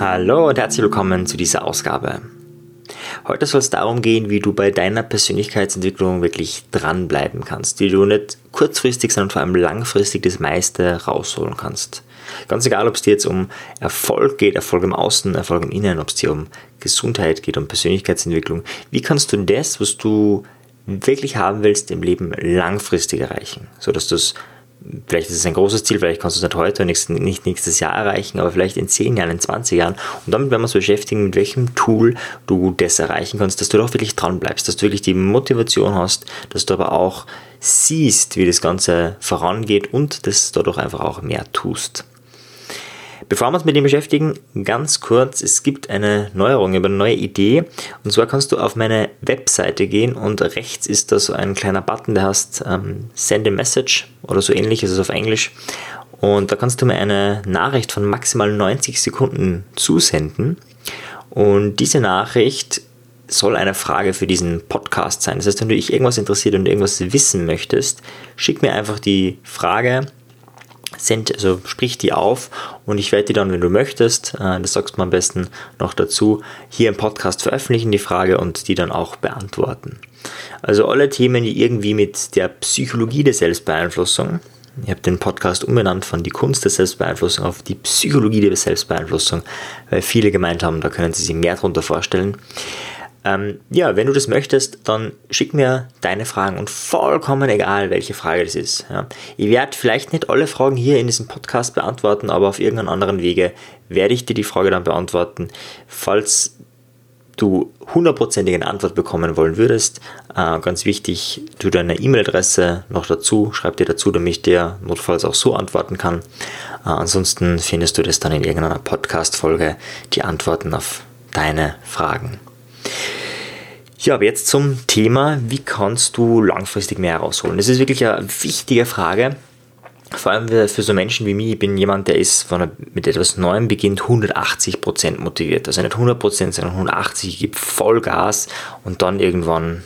Hallo und herzlich willkommen zu dieser Ausgabe. Heute soll es darum gehen, wie du bei deiner Persönlichkeitsentwicklung wirklich dranbleiben kannst, wie du nicht kurzfristig, sondern vor allem langfristig das meiste rausholen kannst. Ganz egal, ob es dir jetzt um Erfolg geht, Erfolg im Außen, Erfolg im Innen, ob es dir um Gesundheit geht, um Persönlichkeitsentwicklung. Wie kannst du das, was du wirklich haben willst, im Leben langfristig erreichen, sodass du es vielleicht ist es ein großes Ziel, vielleicht kannst du es nicht heute, nicht, nicht nächstes Jahr erreichen, aber vielleicht in 10 Jahren, in 20 Jahren. Und damit werden wir uns beschäftigen, mit welchem Tool du das erreichen kannst, dass du doch wirklich dran bleibst, dass du wirklich die Motivation hast, dass du aber auch siehst, wie das Ganze vorangeht und dass du doch einfach auch mehr tust. Bevor wir uns mit dem beschäftigen, ganz kurz, es gibt eine Neuerung, eine neue Idee. Und zwar kannst du auf meine Webseite gehen und rechts ist da so ein kleiner Button, der heißt ähm, Send a Message oder so ähnlich ist es auf Englisch. Und da kannst du mir eine Nachricht von maximal 90 Sekunden zusenden. Und diese Nachricht soll eine Frage für diesen Podcast sein. Das heißt, wenn du dich irgendwas interessiert und irgendwas wissen möchtest, schick mir einfach die Frage send, also sprich die auf und ich werde die dann, wenn du möchtest, äh, das sagst du am besten noch dazu, hier im Podcast veröffentlichen, die Frage und die dann auch beantworten. Also alle Themen, die irgendwie mit der Psychologie der Selbstbeeinflussung, ich habe den Podcast umbenannt von die Kunst der Selbstbeeinflussung auf die Psychologie der Selbstbeeinflussung, weil viele gemeint haben, da können sie sich mehr darunter vorstellen. Ähm, ja, wenn du das möchtest, dann schick mir deine Fragen und vollkommen egal, welche Frage das ist. Ja. Ich werde vielleicht nicht alle Fragen hier in diesem Podcast beantworten, aber auf irgendeinem anderen Wege werde ich dir die Frage dann beantworten. Falls du hundertprozentig eine Antwort bekommen wollen würdest, äh, ganz wichtig, tu deine E-Mail-Adresse noch dazu, schreib dir dazu, damit ich dir notfalls auch so antworten kann. Äh, ansonsten findest du das dann in irgendeiner Podcast-Folge, die Antworten auf deine Fragen. Ja, aber jetzt zum Thema, wie kannst du langfristig mehr herausholen? Das ist wirklich eine wichtige Frage. Vor allem für so Menschen wie mich, ich bin jemand, der ist, wenn er mit etwas Neuem beginnt, 180% motiviert. Also nicht 100%, sondern 180%, ich gebe Vollgas und dann irgendwann,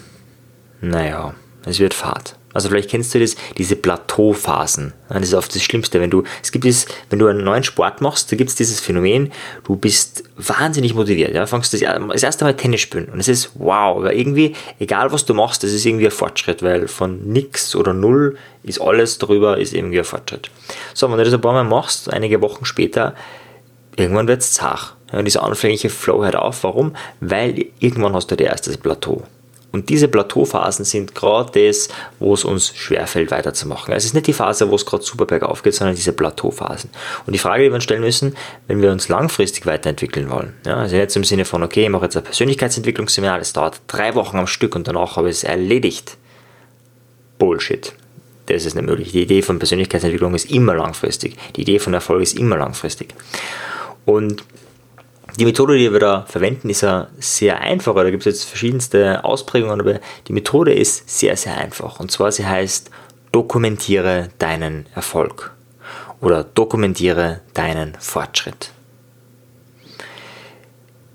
naja, es wird Fahrt. Also vielleicht kennst du das, diese Plateauphasen. Das ist oft das Schlimmste. Wenn du, es gibt es, wenn du einen neuen Sport machst, da gibt es dieses Phänomen, du bist wahnsinnig motiviert. Ja, fangst das, das erste Mal Tennis spielen und es ist wow, weil irgendwie, egal was du machst, das ist irgendwie ein Fortschritt, weil von nix oder null ist alles drüber, ist irgendwie ein Fortschritt. So, wenn du das ein paar Mal machst, einige Wochen später, irgendwann wird es zart. Ja, dieser anfängliche Flow hört auf. Warum? Weil irgendwann hast du das erste Plateau. Und diese Plateauphasen sind gerade das, wo es uns schwerfällt, weiterzumachen. Also es ist nicht die Phase, wo es gerade super bergauf geht, sondern diese Plateauphasen. Und die Frage, die wir uns stellen müssen, wenn wir uns langfristig weiterentwickeln wollen, ja, also jetzt im Sinne von, okay, ich mache jetzt ein Persönlichkeitsentwicklungsseminar, das dauert drei Wochen am Stück und danach habe ich es erledigt. Bullshit. Das ist nicht möglich. Die Idee von Persönlichkeitsentwicklung ist immer langfristig. Die Idee von Erfolg ist immer langfristig. Und die Methode, die wir da verwenden, ist ja sehr einfach. Da gibt es jetzt verschiedenste Ausprägungen, aber die Methode ist sehr, sehr einfach. Und zwar sie heißt, dokumentiere deinen Erfolg oder dokumentiere deinen Fortschritt.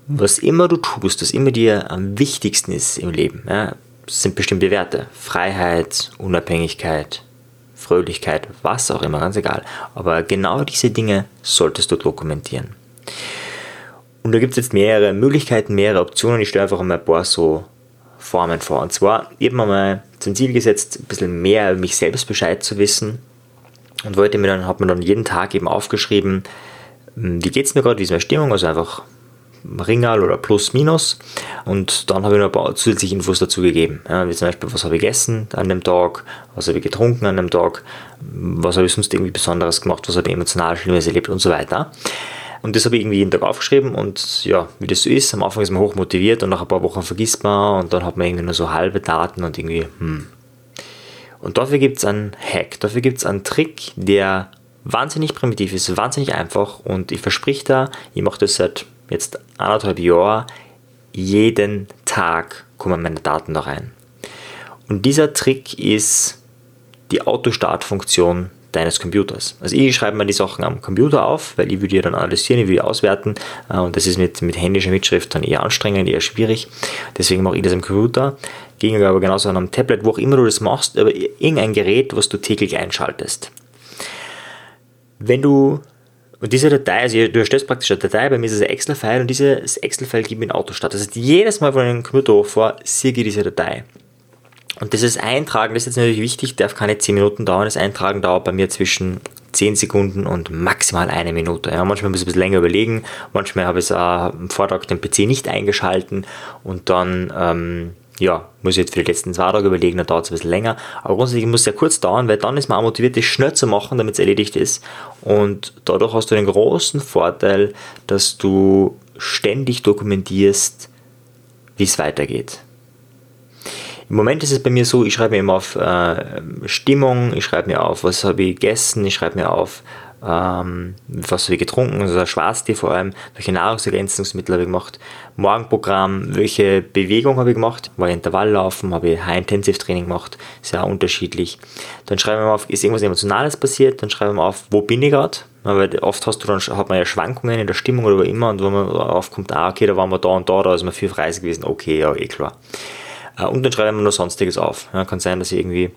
Was immer du tust, was immer dir am wichtigsten ist im Leben, ja, sind bestimmte Werte. Freiheit, Unabhängigkeit, Fröhlichkeit, was auch immer, ganz egal. Aber genau diese Dinge solltest du dokumentieren. Und da gibt es jetzt mehrere Möglichkeiten, mehrere Optionen. Ich stelle einfach mal ein paar so Formen vor. Und zwar, ich habe mir mal zum Ziel gesetzt, ein bisschen mehr über mich selbst Bescheid zu wissen. Und wollte mir dann, habe mir dann jeden Tag eben aufgeschrieben, hm, wie geht es mir gerade, wie ist meine Stimmung, also einfach Ringal oder Plus, Minus. Und dann habe ich noch ein paar zusätzliche Infos dazu gegeben. Ja, wie zum Beispiel, was habe ich gegessen an dem Tag, was habe ich getrunken an dem Tag, was habe ich sonst irgendwie Besonderes gemacht, was habe ich emotional Schlimmes erlebt und so weiter. Und das habe ich irgendwie jeden Tag aufgeschrieben und ja, wie das so ist, am Anfang ist man hoch motiviert und nach ein paar Wochen vergisst man und dann hat man irgendwie nur so halbe Daten und irgendwie, hm. Und dafür gibt es einen Hack, dafür gibt es einen Trick, der wahnsinnig primitiv ist, wahnsinnig einfach und ich versprich da, ich mache das seit jetzt anderthalb Jahren, jeden Tag kommen meine Daten da rein. Und dieser Trick ist die Autostartfunktion deines Computers. Also ich schreibe mir die Sachen am Computer auf, weil ich würde die dann analysieren, ich würde die auswerten äh, und das ist mit, mit händischer Mitschrift dann eher anstrengend, eher schwierig. Deswegen mache ich das am Computer. Ging aber genauso an einem Tablet, wo auch immer du das machst, aber irgendein Gerät, was du täglich einschaltest. Wenn du und diese Datei, also du erstellst praktisch eine Datei, bei mir ist es ein Excel-File und dieses Excel-File gibt mir ein Autostart. Das heißt, jedes Mal, wenn ich den Computer hochfahre, sehe ich diese Datei. Und ist Eintragen, das ist jetzt natürlich wichtig, darf keine 10 Minuten dauern. Das Eintragen dauert bei mir zwischen 10 Sekunden und maximal eine Minute. Ja, manchmal muss ich ein bisschen länger überlegen, manchmal habe ich es am Vortag den PC nicht eingeschalten und dann ähm, ja, muss ich jetzt für die letzten zwei Tage überlegen, dann dauert es ein bisschen länger. Aber grundsätzlich muss es ja kurz dauern, weil dann ist man auch motiviert, das schnell zu machen, damit es erledigt ist. Und dadurch hast du den großen Vorteil, dass du ständig dokumentierst, wie es weitergeht. Im Moment ist es bei mir so, ich schreibe mir immer auf äh, Stimmung, ich schreibe mir auf, was habe ich gegessen, ich schreibe mir auf, ähm, was habe ich getrunken, also Schwarztee vor allem, welche Nahrungsergänzungsmittel habe ich gemacht, Morgenprogramm, welche Bewegung habe ich gemacht, war ich Intervalllaufen, habe ich High-Intensive-Training gemacht, sehr unterschiedlich. Dann schreibe ich mal auf, ist irgendwas Emotionales passiert, dann schreibe ich mal auf, wo bin ich gerade, weil oft hast du dann, hat man ja Schwankungen in der Stimmung oder wo immer und wo man aufkommt, ah, okay, da waren wir da und da, da ist man viel frei gewesen, okay, ja, eh klar. Äh, und dann schreibe ich mir nur Sonstiges auf. Ja, kann sein, dass ich irgendwie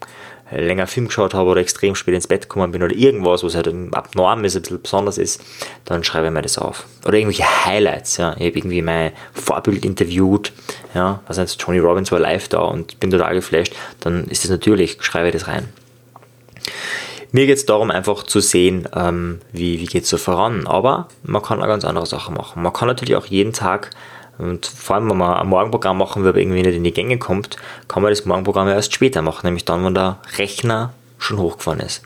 länger Film geschaut habe oder extrem spät ins Bett gekommen bin oder irgendwas, was halt abnorm ist, ein bisschen besonders ist, dann schreibe ich mir das auf. Oder irgendwelche Highlights, ja. Ich habe irgendwie mein Vorbild interviewt, ja, was heißt, Tony Robbins war live da und bin total geflasht, dann ist das natürlich, schreibe ich das rein. Mir geht es darum, einfach zu sehen, ähm, wie, wie geht es so voran. Aber man kann auch ganz andere Sachen machen. Man kann natürlich auch jeden Tag und vor allem, wenn man ein Morgenprogramm machen will, aber irgendwie nicht in die Gänge kommt, kann man das Morgenprogramm erst später machen, nämlich dann, wenn der Rechner schon hochgefahren ist.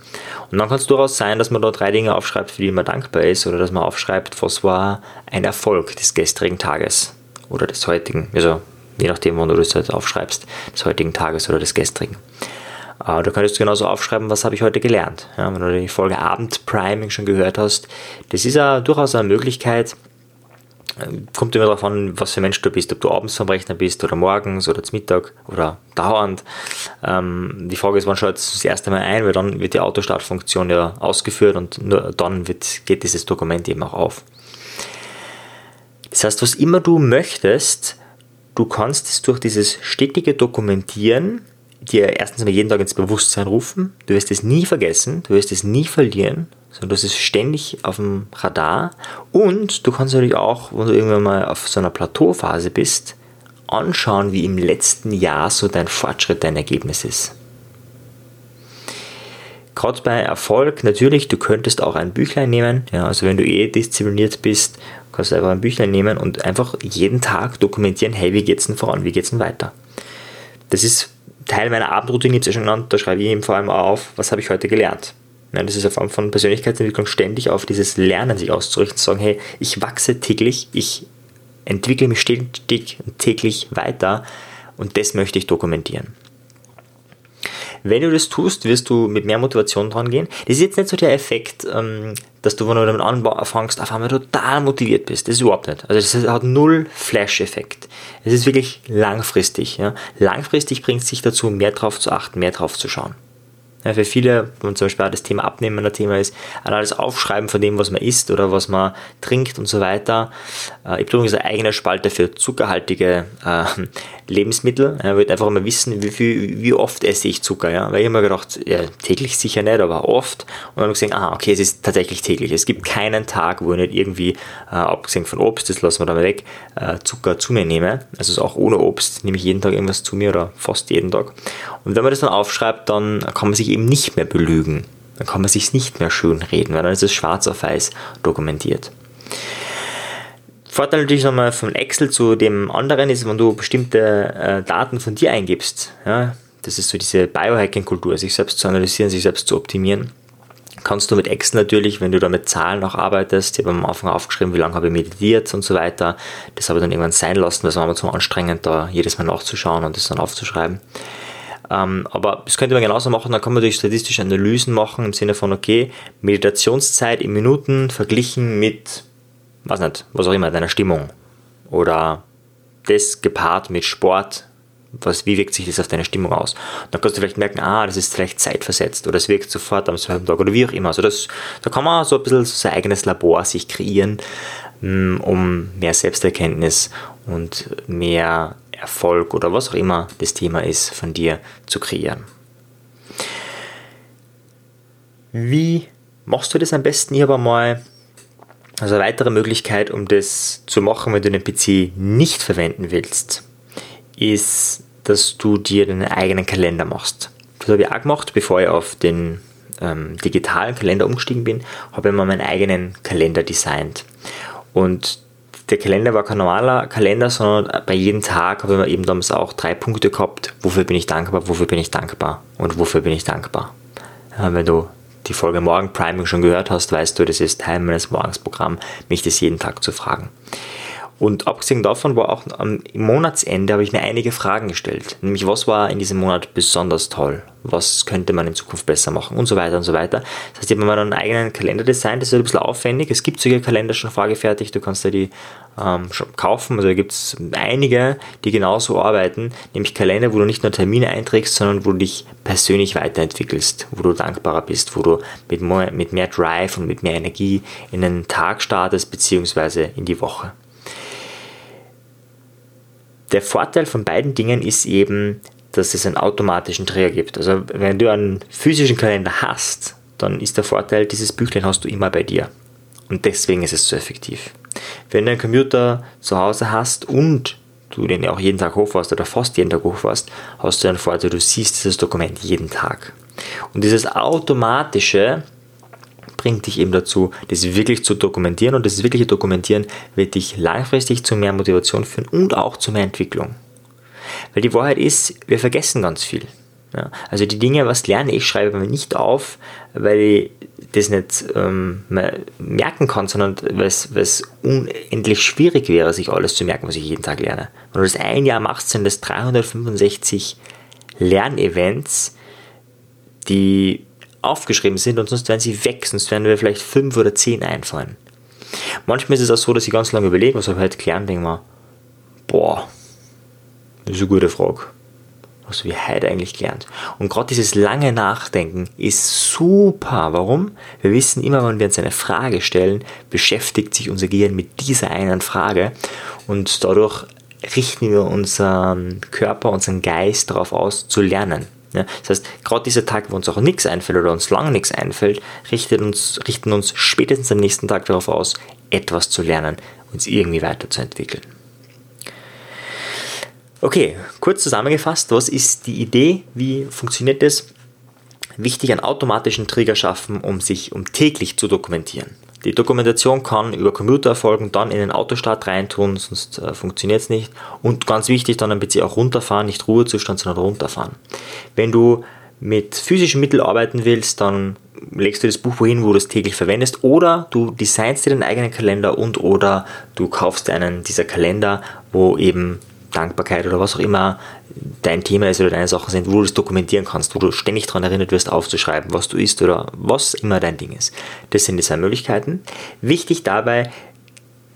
Und dann kann es durchaus sein, dass man da drei Dinge aufschreibt, für die man dankbar ist, oder dass man aufschreibt, was war ein Erfolg des gestrigen Tages oder des heutigen, also je nachdem, wann du das halt aufschreibst, des heutigen Tages oder des gestrigen. Äh, du könntest genauso aufschreiben, was habe ich heute gelernt. Ja, wenn du die Folge Abend Priming schon gehört hast, das ist ja durchaus eine Möglichkeit, kommt immer darauf an, was für ein Mensch du bist, ob du abends vom Rechner bist oder morgens oder zum Mittag oder dauernd. Ähm, die Frage ist, wann schaut es das erste Mal ein, weil dann wird die Autostartfunktion ja ausgeführt und nur dann wird, geht dieses Dokument eben auch auf. Das heißt, was immer du möchtest, du kannst es durch dieses stetige Dokumentieren dir erstens mal jeden Tag ins Bewusstsein rufen. Du wirst es nie vergessen, du wirst es nie verlieren sondern das ist ständig auf dem Radar. Und du kannst natürlich auch, wenn du irgendwann mal auf so einer Plateauphase bist, anschauen, wie im letzten Jahr so dein Fortschritt, dein Ergebnis ist. Gerade bei Erfolg, natürlich, du könntest auch ein Büchlein nehmen. Ja, also wenn du eh diszipliniert bist, kannst du einfach ein Büchlein nehmen und einfach jeden Tag dokumentieren, hey, wie geht's denn voran, wie geht's denn weiter? Das ist Teil meiner Abendroutine, habe es ja schon genannt, da schreibe ich eben vor allem auf, was habe ich heute gelernt. Nein, das ist eine Form von Persönlichkeitsentwicklung, ständig auf dieses Lernen sich auszurichten, zu sagen, hey, ich wachse täglich, ich entwickle mich stetig und täglich weiter und das möchte ich dokumentieren. Wenn du das tust, wirst du mit mehr Motivation dran gehen. Das ist jetzt nicht so der Effekt, ähm, dass du, wenn du damit anfängst, auf einmal total motiviert bist. Das ist überhaupt nicht. Also das hat null Flash-Effekt. Es ist wirklich langfristig. Langfristig bringt es sich dazu, mehr drauf zu achten, mehr drauf zu schauen. Ja, für viele, wenn zum Beispiel auch das Thema Abnehmen ein Thema ist, alles Aufschreiben von dem, was man isst oder was man trinkt und so weiter. Äh, ich übrigens eine eigene Spalte für zuckerhaltige äh, Lebensmittel. Ich würde einfach mal wissen, wie, viel, wie oft esse ich Zucker. Ja? Weil ich mir gedacht, ja, täglich sicher nicht, aber oft. Und dann habe ich gesehen, ah, okay, es ist tatsächlich täglich. Es gibt keinen Tag, wo ich nicht irgendwie, äh, abgesehen von Obst, das lassen wir da mal weg, äh, Zucker zu mir nehme. Also auch ohne Obst nehme ich jeden Tag irgendwas zu mir oder fast jeden Tag. Und wenn man das dann aufschreibt, dann kann man sich sich eben nicht mehr belügen. Dann kann man sich nicht mehr schön reden, weil dann ist es schwarz auf weiß dokumentiert. Vorteil natürlich nochmal von Excel zu dem anderen ist, wenn du bestimmte äh, Daten von dir eingibst. Ja, das ist so diese Biohacking-Kultur, sich selbst zu analysieren, sich selbst zu optimieren. Kannst du mit Excel natürlich, wenn du da mit Zahlen auch arbeitest, ich habe am Anfang aufgeschrieben, wie lange habe ich meditiert und so weiter. Das habe ich dann irgendwann sein lassen, das war mir zu anstrengend, da jedes Mal nachzuschauen und das dann aufzuschreiben. Ähm, aber das könnte man genauso machen, dann kann man durch statistische Analysen machen im Sinne von, okay, Meditationszeit in Minuten verglichen mit, was nicht, was auch immer, deiner Stimmung. Oder das gepaart mit Sport, was, wie wirkt sich das auf deine Stimmung aus? dann kannst du vielleicht merken, ah, das ist vielleicht zeitversetzt oder es wirkt sofort am selben Tag oder wie auch immer. Also das, da kann man so ein bisschen so sein eigenes Labor sich kreieren, mm, um mehr Selbsterkenntnis und mehr Erfolg oder was auch immer das Thema ist, von dir zu kreieren. Wie machst du das am besten? Ich habe mal also eine weitere Möglichkeit, um das zu machen, wenn du den PC nicht verwenden willst, ist, dass du dir deinen eigenen Kalender machst. Das habe ich auch gemacht, bevor ich auf den ähm, digitalen Kalender umgestiegen bin, habe ich mal meinen eigenen Kalender designt. Und der Kalender war kein normaler Kalender, sondern bei jedem Tag habe ich eben damals auch drei Punkte gehabt. Wofür bin ich dankbar, wofür bin ich dankbar und wofür bin ich dankbar. Wenn du die Folge Morgen Priming schon gehört hast, weißt du, das ist Teil meines Morgensprogramms, mich das jeden Tag zu fragen. Und abgesehen davon war auch am Monatsende habe ich mir einige Fragen gestellt. Nämlich, was war in diesem Monat besonders toll? Was könnte man in Zukunft besser machen? Und so weiter und so weiter. Das heißt, ich habe mir einen eigenen Kalender designt. Das ist ein bisschen aufwendig. Es gibt solche Kalender schon vorgefertigt. Du kannst dir die ähm, schon kaufen. Also da gibt es einige, die genauso arbeiten. Nämlich Kalender, wo du nicht nur Termine einträgst, sondern wo du dich persönlich weiterentwickelst. Wo du dankbarer bist. Wo du mit mehr, mit mehr Drive und mit mehr Energie in den Tag startest, beziehungsweise in die Woche. Der Vorteil von beiden Dingen ist eben, dass es einen automatischen Trigger gibt. Also wenn du einen physischen Kalender hast, dann ist der Vorteil, dieses Büchlein hast du immer bei dir. Und deswegen ist es so effektiv. Wenn du einen Computer zu Hause hast und du den auch jeden Tag hochfährst oder fast jeden Tag hochfährst, hast du einen Vorteil, du siehst dieses Dokument jeden Tag. Und dieses automatische bringt dich eben dazu, das wirklich zu dokumentieren und das wirkliche Dokumentieren wird dich langfristig zu mehr Motivation führen und auch zu mehr Entwicklung. Weil die Wahrheit ist, wir vergessen ganz viel. Ja, also die Dinge, was lerne ich, schreibe mir nicht auf, weil ich das nicht ähm, merken kann, sondern weil es unendlich schwierig wäre, sich alles zu merken, was ich jeden Tag lerne. Wenn du das ein Jahr machst, sind das 365 Lernevents, die aufgeschrieben sind und sonst werden sie weg, sonst werden wir vielleicht fünf oder zehn einfallen. Manchmal ist es auch so, dass ich ganz lange überlege, was habe ich heute klären, denke mal, boah, das ist eine gute Frage. Was habe ich heute eigentlich gelernt? Und gerade dieses lange Nachdenken ist super. Warum? Wir wissen immer, wenn wir uns eine Frage stellen, beschäftigt sich unser Gehirn mit dieser einen Frage und dadurch richten wir unseren Körper, unseren Geist darauf aus, zu lernen. Ja, das heißt, gerade dieser Tag, wo uns auch nichts einfällt oder uns lange nichts einfällt, richtet uns, richten uns spätestens am nächsten Tag darauf aus, etwas zu lernen, uns irgendwie weiterzuentwickeln. Okay, kurz zusammengefasst, was ist die Idee? Wie funktioniert das? Wichtig, einen automatischen Trigger schaffen, um sich um täglich zu dokumentieren. Die Dokumentation kann über Computer erfolgen, dann in den Autostart reintun, sonst äh, funktioniert es nicht. Und ganz wichtig, dann am PC auch runterfahren, nicht Ruhezustand, sondern runterfahren. Wenn du mit physischen Mitteln arbeiten willst, dann legst du das Buch wohin, wo du es täglich verwendest, oder du designst dir deinen eigenen Kalender und oder du kaufst einen dieser Kalender, wo eben Dankbarkeit oder was auch immer dein Thema ist oder deine Sachen sind, wo du das dokumentieren kannst, wo du ständig daran erinnert wirst, aufzuschreiben, was du isst oder was immer dein Ding ist. Das sind die zwei Möglichkeiten. Wichtig dabei,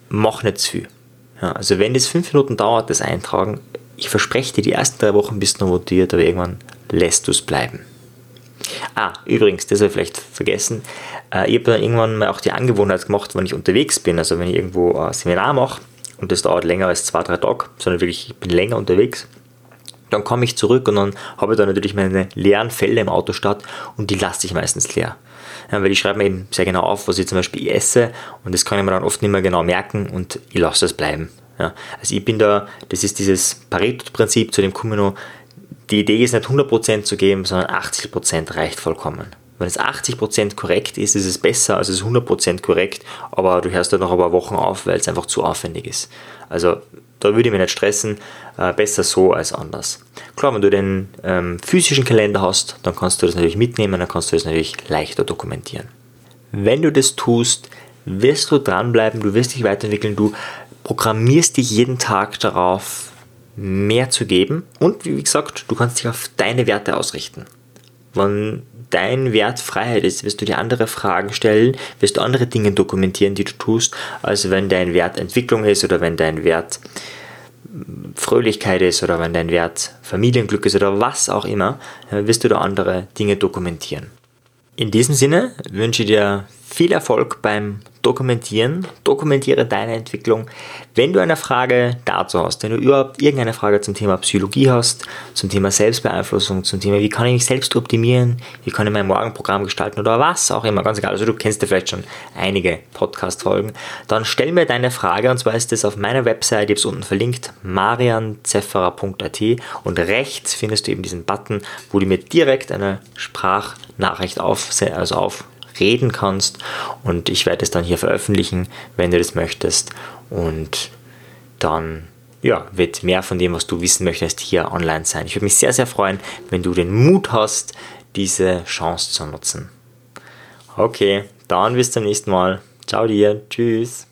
mach nicht zu viel. Ja, also wenn das fünf Minuten dauert, das Eintragen, ich verspreche dir, die ersten drei Wochen bist du motiviert, aber irgendwann lässt du es bleiben. Ah, übrigens, das habe ich vielleicht vergessen. Äh, ich habe dann irgendwann mal auch die Angewohnheit gemacht, wenn ich unterwegs bin, also wenn ich irgendwo ein Seminar mache, und das dauert länger als zwei, drei Tage, sondern wirklich, ich bin länger unterwegs. Dann komme ich zurück und dann habe ich da natürlich meine leeren Fälle im Auto statt und die lasse ich meistens leer. Ja, weil ich schreibe mir eben sehr genau auf, was ich zum Beispiel esse und das kann ich mir dann oft nicht mehr genau merken und ich lasse es bleiben. Ja, also ich bin da, das ist dieses Pareto-Prinzip, zu dem noch, die Idee ist nicht 100% zu geben, sondern 80% reicht vollkommen. Wenn es 80% korrekt ist, ist es besser als es 100% korrekt, aber du hörst dann noch ein paar Wochen auf, weil es einfach zu aufwendig ist. Also da würde ich mich nicht stressen, äh, besser so als anders. Klar, wenn du den ähm, physischen Kalender hast, dann kannst du das natürlich mitnehmen, dann kannst du das natürlich leichter dokumentieren. Wenn du das tust, wirst du dranbleiben, du wirst dich weiterentwickeln, du programmierst dich jeden Tag darauf, mehr zu geben und wie gesagt, du kannst dich auf deine Werte ausrichten. Wenn dein Wert Freiheit ist, wirst du dir andere Fragen stellen, wirst du andere Dinge dokumentieren, die du tust, als wenn dein Wert Entwicklung ist oder wenn dein Wert Fröhlichkeit ist oder wenn dein Wert Familienglück ist oder was auch immer, wirst du da andere Dinge dokumentieren. In diesem Sinne wünsche ich dir viel Erfolg beim dokumentieren. Dokumentiere deine Entwicklung. Wenn du eine Frage dazu hast, wenn du überhaupt irgendeine Frage zum Thema Psychologie hast, zum Thema Selbstbeeinflussung, zum Thema, wie kann ich mich selbst optimieren, wie kann ich mein Morgenprogramm gestalten oder was auch immer, ganz egal. Also du kennst ja vielleicht schon einige Podcast-Folgen. Dann stell mir deine Frage und zwar ist das auf meiner Website, ich habe es unten verlinkt, marianzefferer.at und rechts findest du eben diesen Button, wo du mir direkt eine Sprachnachricht auf, also auf reden kannst. Und ich werde es dann hier veröffentlichen, wenn du das möchtest. Und dann ja, wird mehr von dem, was du wissen möchtest, hier online sein. Ich würde mich sehr, sehr freuen, wenn du den Mut hast, diese Chance zu nutzen. Okay, dann bis zum nächsten Mal. Ciao dir. Tschüss.